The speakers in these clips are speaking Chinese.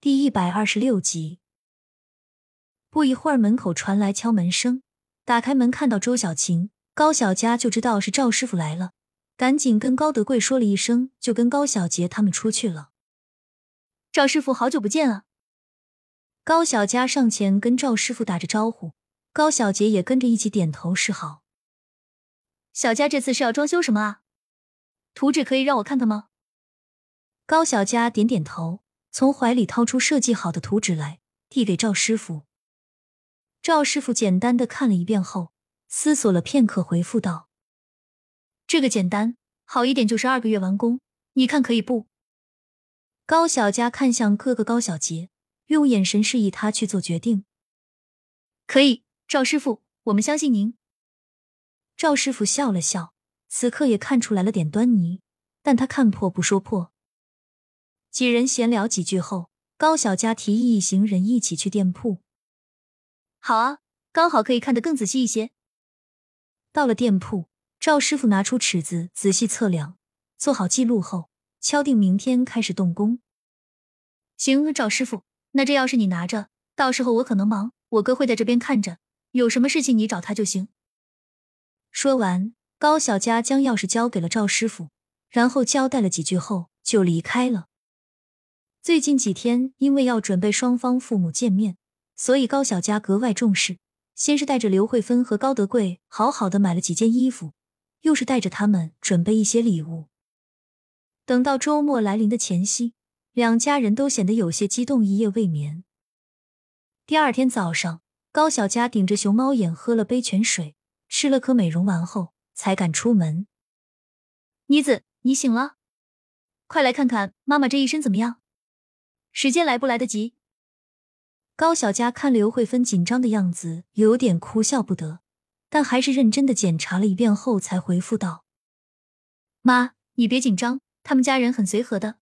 第一百二十六集。不一会儿，门口传来敲门声。打开门，看到周小晴、高小佳，就知道是赵师傅来了，赶紧跟高德贵说了一声，就跟高小杰他们出去了。赵师傅，好久不见啊！高小佳上前跟赵师傅打着招呼，高小杰也跟着一起点头示好。小佳这次是要装修什么啊？图纸可以让我看看吗？高小佳点点头。从怀里掏出设计好的图纸来，递给赵师傅。赵师傅简单的看了一遍后，思索了片刻，回复道：“这个简单，好一点就是二个月完工，你看可以不？”高小佳看向哥哥高小杰，用眼神示意他去做决定。可以，赵师傅，我们相信您。赵师傅笑了笑，此刻也看出来了点端倪，但他看破不说破。几人闲聊几句后，高小佳提议一行人一起去店铺。好啊，刚好可以看得更仔细一些。到了店铺，赵师傅拿出尺子仔细测量，做好记录后，敲定明天开始动工。行，赵师傅，那这钥匙你拿着，到时候我可能忙，我哥会在这边看着，有什么事情你找他就行。说完，高小佳将钥匙交给了赵师傅，然后交代了几句后就离开了。最近几天，因为要准备双方父母见面，所以高小佳格外重视。先是带着刘慧芬和高德贵好好的买了几件衣服，又是带着他们准备一些礼物。等到周末来临的前夕，两家人都显得有些激动，一夜未眠。第二天早上，高小佳顶着熊猫眼喝了杯泉水，吃了颗美容丸后，才敢出门。妮子，你醒了，快来看看妈妈这一身怎么样。时间来不来得及？高小佳看刘慧芬紧张的样子，有点哭笑不得，但还是认真的检查了一遍后，才回复道：“妈，你别紧张，他们家人很随和的。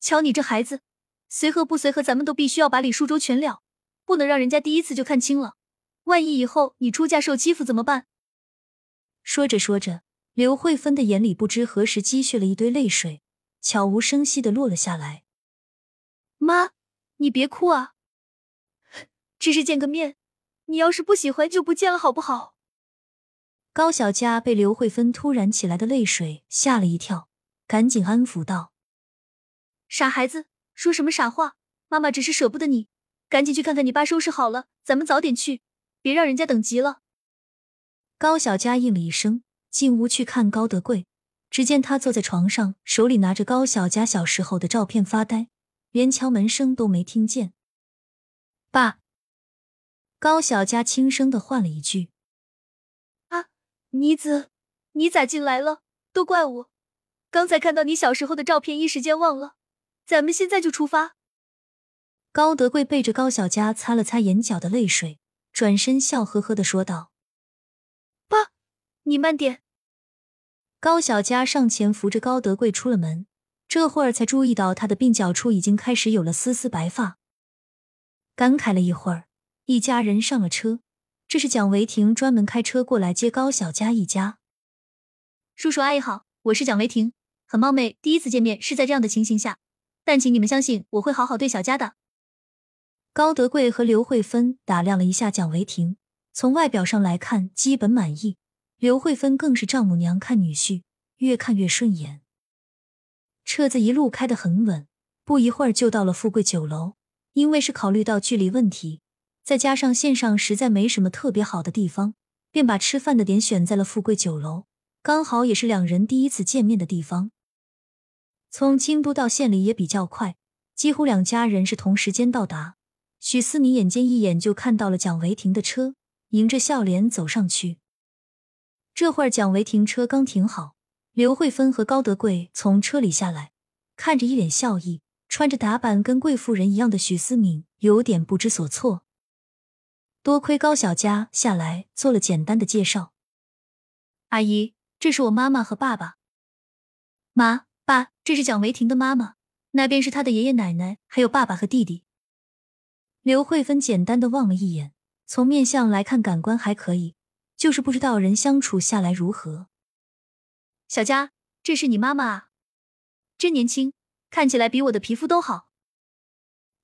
瞧你这孩子，随和不随和，咱们都必须要把礼数周全了，不能让人家第一次就看清了。万一以后你出嫁受欺负怎么办？”说着说着，刘慧芬的眼里不知何时积蓄了一堆泪水，悄无声息的落了下来。妈，你别哭啊！只是见个面，你要是不喜欢就不见了，好不好？高小佳被刘慧芬突然起来的泪水吓了一跳，赶紧安抚道：“傻孩子，说什么傻话？妈妈只是舍不得你，赶紧去看看你爸收拾好了，咱们早点去，别让人家等急了。”高小佳应了一声，进屋去看高德贵。只见他坐在床上，手里拿着高小佳小时候的照片发呆。连敲门声都没听见，爸，高小佳轻声的唤了一句：“啊，妮子，你咋进来了？都怪我，刚才看到你小时候的照片，一时间忘了。咱们现在就出发。”高德贵背着高小佳擦了擦眼角的泪水，转身笑呵呵的说道：“爸，你慢点。”高小佳上前扶着高德贵出了门。这会儿才注意到他的鬓角处已经开始有了丝丝白发，感慨了一会儿，一家人上了车。这是蒋维婷专门开车过来接高小佳一家。叔叔阿姨好，我是蒋维婷，很冒昧，第一次见面是在这样的情形下，但请你们相信我会好好对小佳的。高德贵和刘慧芬打量了一下蒋维婷，从外表上来看基本满意，刘慧芬更是丈母娘看女婿，越看越顺眼。车子一路开得很稳，不一会儿就到了富贵酒楼。因为是考虑到距离问题，再加上线上实在没什么特别好的地方，便把吃饭的点选在了富贵酒楼，刚好也是两人第一次见面的地方。从京都到县里也比较快，几乎两家人是同时间到达。许思明眼尖一眼就看到了蒋维霆的车，迎着笑脸走上去。这会儿蒋维霆车刚停好。刘慧芬和高德贵从车里下来，看着一脸笑意、穿着打扮跟贵妇人一样的许思敏，有点不知所措。多亏高小佳下来做了简单的介绍：“阿姨，这是我妈妈和爸爸。妈爸，这是蒋维婷的妈妈，那边是她的爷爷奶奶，还有爸爸和弟弟。”刘慧芬简单的望了一眼，从面相来看，感官还可以，就是不知道人相处下来如何。小佳，这是你妈妈啊，真年轻，看起来比我的皮肤都好。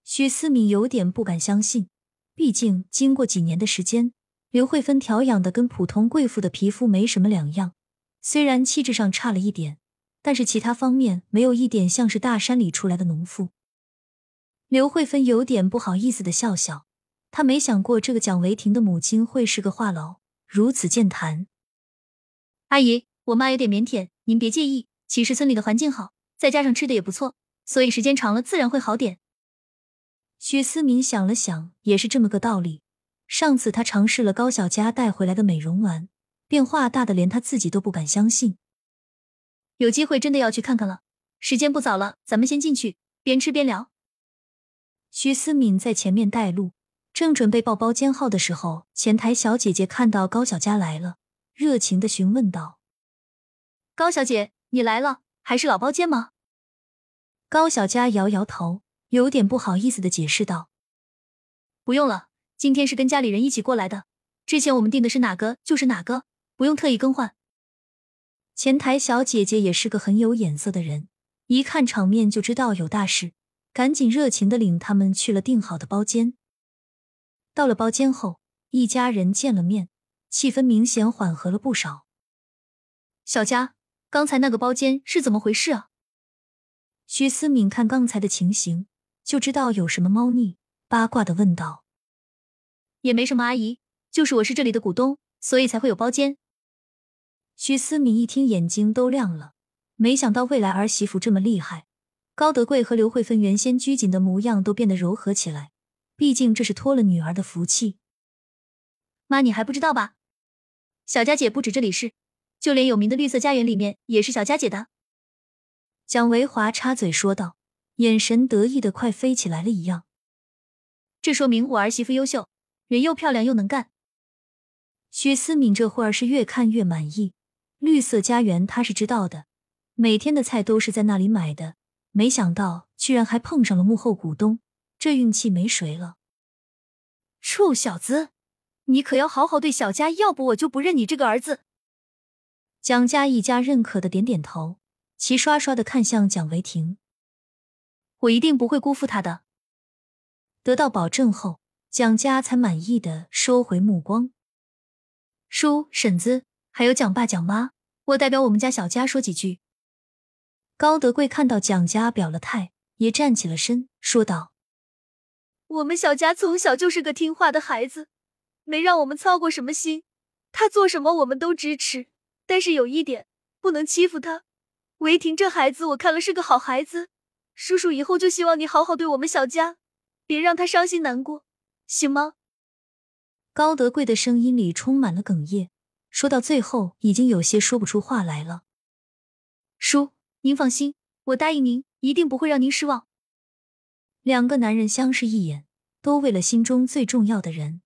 许思敏有点不敢相信，毕竟经过几年的时间，刘慧芬调养的跟普通贵妇的皮肤没什么两样，虽然气质上差了一点，但是其他方面没有一点像是大山里出来的农妇。刘慧芬有点不好意思的笑笑，她没想过这个蒋维婷的母亲会是个话痨，如此健谈。阿姨，我妈有点腼腆，您别介意。其实村里的环境好，再加上吃的也不错，所以时间长了自然会好点。许思明想了想，也是这么个道理。上次他尝试了高小佳带回来的美容丸，变化大的连他自己都不敢相信。有机会真的要去看看了。时间不早了，咱们先进去，边吃边聊。徐思敏在前面带路，正准备报包间号的时候，前台小姐姐看到高小佳来了，热情的询问道：“高小姐，你来了，还是老包间吗？”高小佳摇摇头，有点不好意思的解释道：“不用了，今天是跟家里人一起过来的，之前我们订的是哪个就是哪个，不用特意更换。”前台小姐姐也是个很有眼色的人，一看场面就知道有大事。赶紧热情的领他们去了订好的包间。到了包间后，一家人见了面，气氛明显缓和了不少。小佳，刚才那个包间是怎么回事啊？徐思敏看刚才的情形，就知道有什么猫腻，八卦的问道：“也没什么，阿姨，就是我是这里的股东，所以才会有包间。”徐思敏一听，眼睛都亮了，没想到未来儿媳妇这么厉害。高德贵和刘慧芬原先拘谨的模样都变得柔和起来，毕竟这是托了女儿的福气。妈，你还不知道吧？小佳姐不止这里是，就连有名的绿色家园里面也是小佳姐的。蒋维华插嘴说道，眼神得意的快飞起来了一样。这说明我儿媳妇优秀，人又漂亮又能干。许思敏这会儿是越看越满意。绿色家园她是知道的，每天的菜都是在那里买的。没想到居然还碰上了幕后股东，这运气没谁了。臭小子，你可要好好对小佳，要不我就不认你这个儿子。蒋家一家认可的点点头，齐刷刷的看向蒋维婷。我一定不会辜负他的。得到保证后，蒋家才满意的收回目光。叔婶子还有蒋爸蒋妈，我代表我们家小佳说几句。高德贵看到蒋家表了态，也站起了身，说道：“我们小佳从小就是个听话的孩子，没让我们操过什么心。他做什么我们都支持，但是有一点，不能欺负他。维婷这孩子，我看了是个好孩子。叔叔以后就希望你好好对我们小佳，别让他伤心难过，行吗？”高德贵的声音里充满了哽咽，说到最后，已经有些说不出话来了。叔。您放心，我答应您，一定不会让您失望。两个男人相视一眼，都为了心中最重要的人。